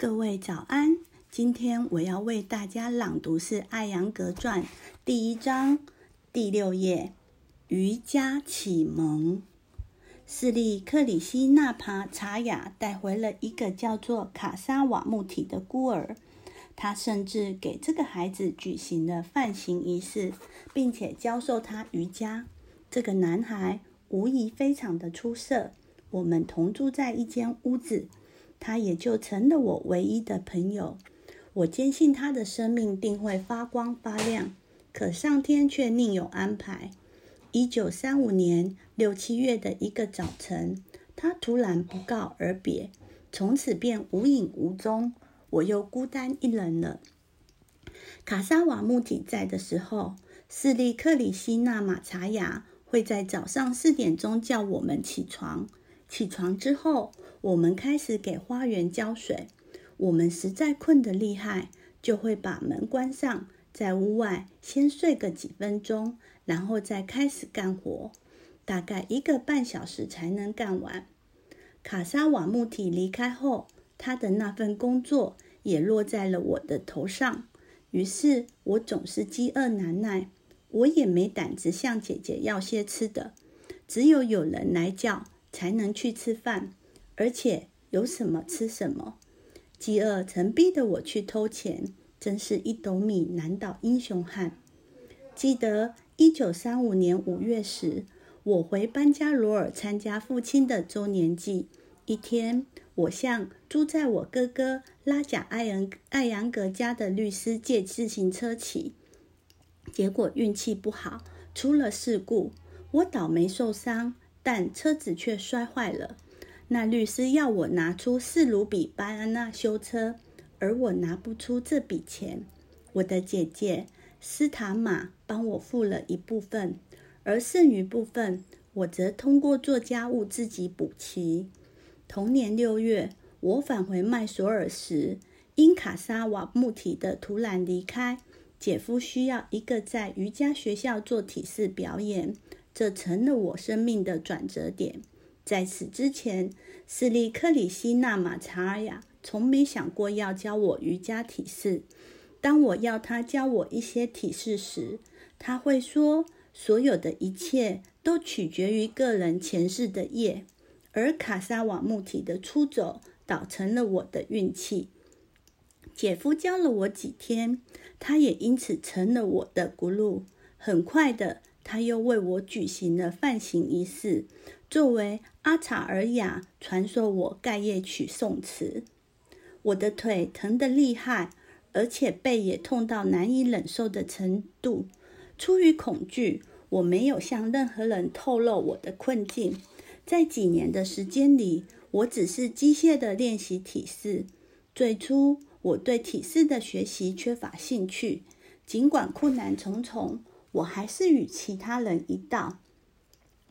各位早安，今天我要为大家朗读是《艾扬格传》第一章第六页《瑜伽启蒙》。斯利克里希纳帕查雅带回了一个叫做卡萨瓦木提的孤儿，他甚至给这个孩子举行了范行仪式，并且教授他瑜伽。这个男孩无疑非常的出色。我们同住在一间屋子。他也就成了我唯一的朋友。我坚信他的生命定会发光发亮，可上天却另有安排。一九三五年六七月的一个早晨，他突然不告而别，从此便无影无踪。我又孤单一人了。卡萨瓦穆提在的时候，斯利克里希纳马查雅会在早上四点钟叫我们起床。起床之后，我们开始给花园浇水。我们实在困得厉害，就会把门关上，在屋外先睡个几分钟，然后再开始干活。大概一个半小时才能干完。卡萨瓦木提离开后，他的那份工作也落在了我的头上。于是我总是饥饿难耐，我也没胆子向姐姐要些吃的，只有有人来叫。才能去吃饭，而且有什么吃什么。饥饿曾逼得我去偷钱，真是一斗米难倒英雄汉。记得一九三五年五月时，我回班加罗尔参加父亲的周年祭。一天，我向住在我哥哥拉贾艾扬艾扬格家的律师借自行车骑，结果运气不好，出了事故，我倒霉受伤。但车子却摔坏了。那律师要我拿出四卢比巴安娜修车，而我拿不出这笔钱。我的姐姐斯塔玛帮我付了一部分，而剩余部分我则通过做家务自己补齐。同年六月，我返回麦索尔时，因卡萨瓦木提的突然离开，姐夫需要一个在瑜伽学校做体式表演。这成了我生命的转折点。在此之前，斯利克里希纳马查尔雅从没想过要教我瑜伽体式。当我要他教我一些体式时，他会说：“所有的一切都取决于个人前世的业。”而卡萨瓦木体的出走倒成了我的运气。姐夫教了我几天，他也因此成了我的咕噜。很快的。他又为我举行了范行仪式，作为阿查尔雅传授我盖叶曲颂词。我的腿疼得厉害，而且背也痛到难以忍受的程度。出于恐惧，我没有向任何人透露我的困境。在几年的时间里，我只是机械地练习体式。最初，我对体式的学习缺乏兴趣，尽管困难重重。我还是与其他人一道，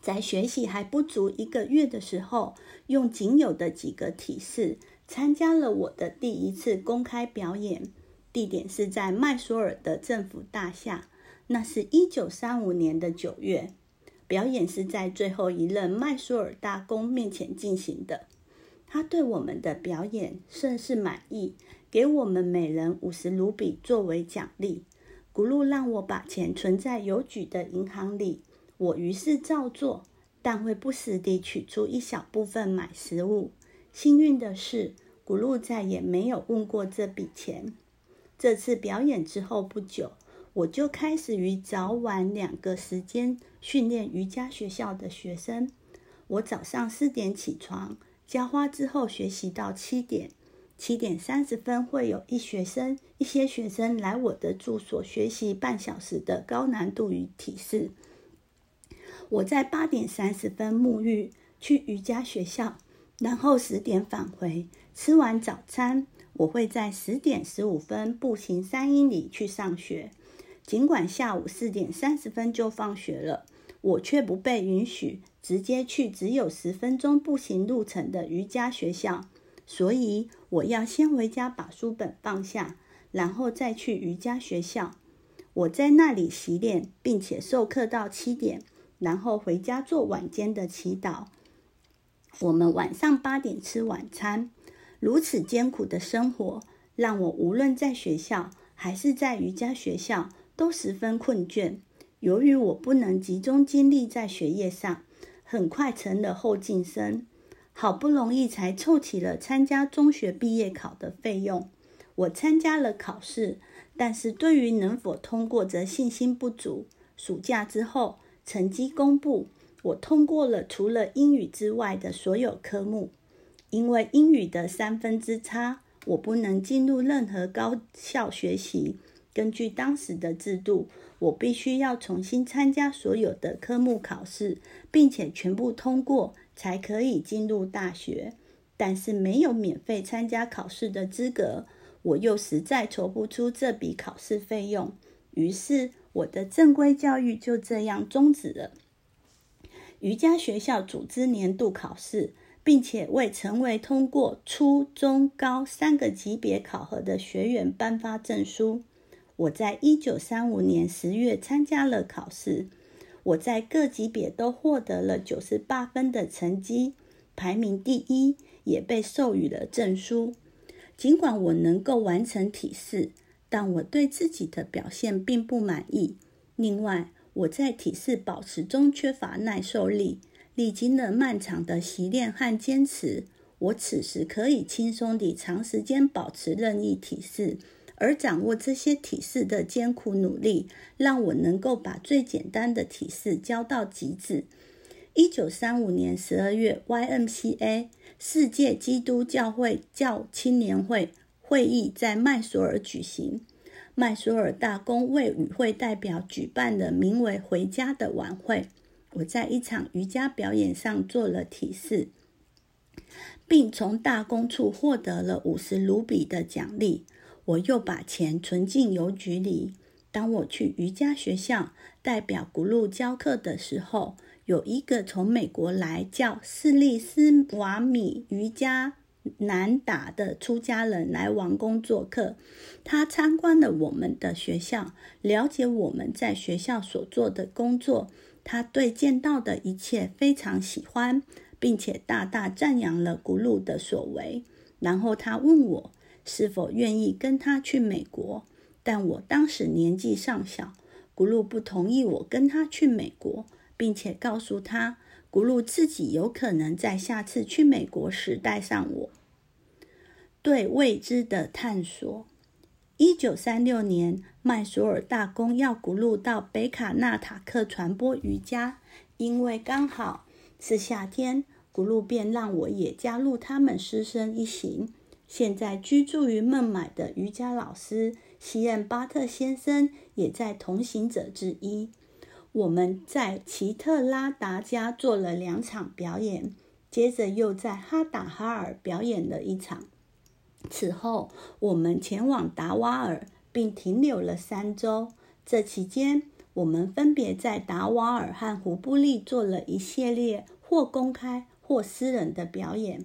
在学习还不足一个月的时候，用仅有的几个体式参加了我的第一次公开表演。地点是在麦索尔的政府大厦，那是一九三五年的九月。表演是在最后一任麦索尔大公面前进行的。他对我们的表演甚是满意，给我们每人五十卢比作为奖励。古路让我把钱存在邮局的银行里，我于是照做，但会不时地取出一小部分买食物。幸运的是，古路再也没有问过这笔钱。这次表演之后不久，我就开始于早晚两个时间训练瑜伽学校的学生。我早上四点起床，浇花之后学习到七点。七点三十分会有一学生，一些学生来我的住所学习半小时的高难度与体式。我在八点三十分沐浴去瑜伽学校，然后十点返回。吃完早餐，我会在十点十五分步行三英里去上学。尽管下午四点三十分就放学了，我却不被允许直接去只有十分钟步行路程的瑜伽学校。所以我要先回家把书本放下，然后再去瑜伽学校。我在那里习练，并且授课到七点，然后回家做晚间的祈祷。我们晚上八点吃晚餐。如此艰苦的生活，让我无论在学校还是在瑜伽学校都十分困倦。由于我不能集中精力在学业上，很快成了后进生。好不容易才凑齐了参加中学毕业考的费用，我参加了考试，但是对于能否通过则信心不足。暑假之后，成绩公布，我通过了除了英语之外的所有科目。因为英语的三分之差，我不能进入任何高校学习。根据当时的制度，我必须要重新参加所有的科目考试，并且全部通过。才可以进入大学，但是没有免费参加考试的资格，我又实在筹不出这笔考试费用，于是我的正规教育就这样终止了。瑜伽学校组织年度考试，并且为成为通过初中高三个级别考核的学员颁发证书。我在一九三五年十月参加了考试。我在各级别都获得了九十八分的成绩，排名第一，也被授予了证书。尽管我能够完成体式，但我对自己的表现并不满意。另外，我在体式保持中缺乏耐受力，历经了漫长的习练和坚持，我此时可以轻松地长时间保持任意体式。而掌握这些体式的艰苦努力，让我能够把最简单的体式教到极致。一九三五年十二月，YMCA 世界基督教会教青年会会议在麦索尔举行。麦索尔大公为与会代表举办了名为“回家”的晚会。我在一场瑜伽表演上做了体式，并从大公处获得了五十卢比的奖励。我又把钱存进邮局里。当我去瑜伽学校代表古路教课的时候，有一个从美国来叫斯利斯瓦米瑜伽南达的出家人来王宫做客。他参观了我们的学校，了解我们在学校所做的工作。他对见到的一切非常喜欢，并且大大赞扬了古路的所为。然后他问我。是否愿意跟他去美国？但我当时年纪尚小，古鲁不同意我跟他去美国，并且告诉他，古鲁自己有可能在下次去美国时带上我。对未知的探索。一九三六年，麦索尔大公要古鲁到北卡纳塔克传播瑜伽，因为刚好是夏天，古鲁便让我也加入他们师生一行。现在居住于孟买的瑜伽老师西恩巴特先生也在同行者之一。我们在奇特拉达家做了两场表演，接着又在哈达哈尔表演了一场。此后，我们前往达瓦尔，并停留了三周。这期间，我们分别在达瓦尔和胡布利做了一系列或公开或私人的表演。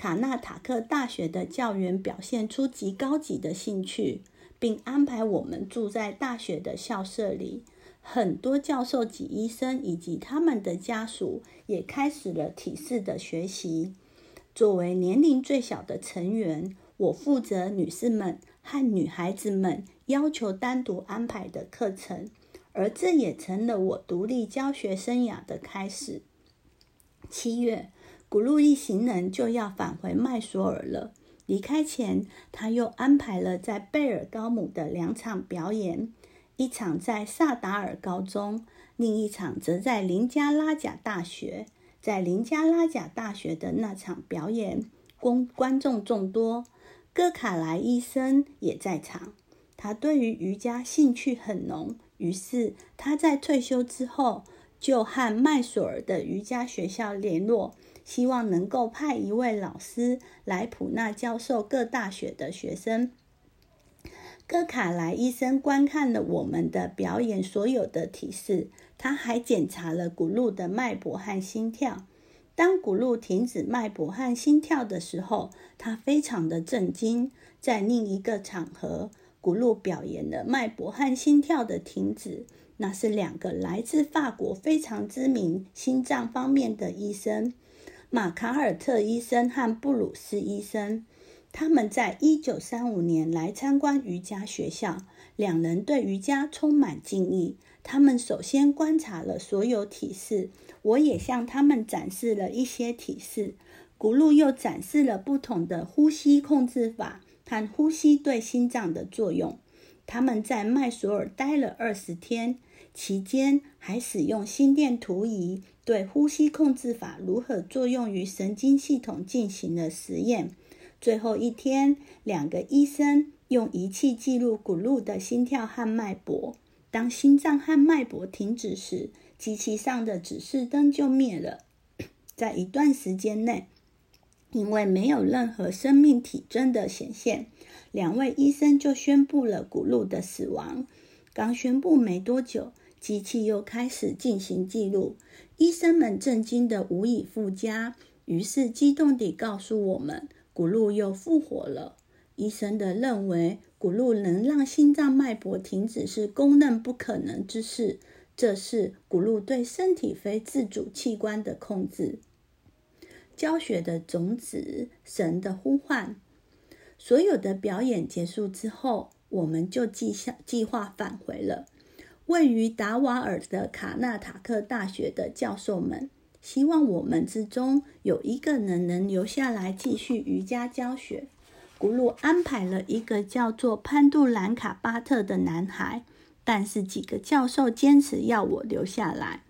卡纳塔克大学的教员表现出极高级的兴趣，并安排我们住在大学的校舍里。很多教授及医生以及他们的家属也开始了体式的学习。作为年龄最小的成员，我负责女士们和女孩子们要求单独安排的课程，而这也成了我独立教学生涯的开始。七月。古路一行人就要返回麦索尔了。离开前，他又安排了在贝尔高姆的两场表演，一场在萨达尔高中，另一场则在林加拉贾大学。在林加拉贾大学的那场表演，公观众众多。戈卡莱医生也在场，他对于瑜伽兴趣很浓，于是他在退休之后就和麦索尔的瑜伽学校联络。希望能够派一位老师来普纳教授各大学的学生。戈卡莱医生观看了我们的表演所有的体式，他还检查了古路的脉搏和心跳。当古路停止脉搏和心跳的时候，他非常的震惊。在另一个场合，古路表演了脉搏和心跳的停止，那是两个来自法国非常知名心脏方面的医生。马卡尔特医生和布鲁斯医生，他们在一九三五年来参观瑜伽学校，两人对瑜伽充满敬意。他们首先观察了所有体式，我也向他们展示了一些体式。古路又展示了不同的呼吸控制法和呼吸对心脏的作用。他们在麦索尔待了二十天，期间还使用心电图仪对呼吸控制法如何作用于神经系统进行了实验。最后一天，两个医生用仪器记录古路的心跳和脉搏。当心脏和脉搏停止时，机器上的指示灯就灭了。在一段时间内，因为没有任何生命体征的显现，两位医生就宣布了古路的死亡。刚宣布没多久，机器又开始进行记录。医生们震惊的无以复加，于是激动地告诉我们，古路又复活了。医生的认为。古路能让心脏脉搏停止是公认不可能之事，这是古路对身体非自主器官的控制。教学的种子，神的呼唤。所有的表演结束之后，我们就计下计划返回了。位于达瓦尔的卡纳塔克大学的教授们希望我们之中有一个人能留下来继续瑜伽教学。古鲁安排了一个叫做潘杜兰卡巴特的男孩，但是几个教授坚持要我留下来。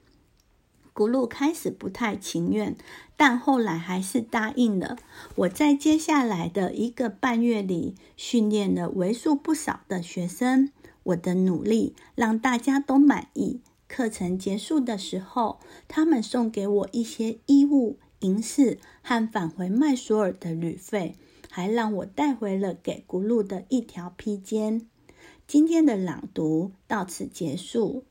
古鲁开始不太情愿，但后来还是答应了。我在接下来的一个半月里训练了为数不少的学生。我的努力让大家都满意。课程结束的时候，他们送给我一些衣物、银饰和返回麦索尔的旅费。还让我带回了给咕噜的一条披肩。今天的朗读到此结束。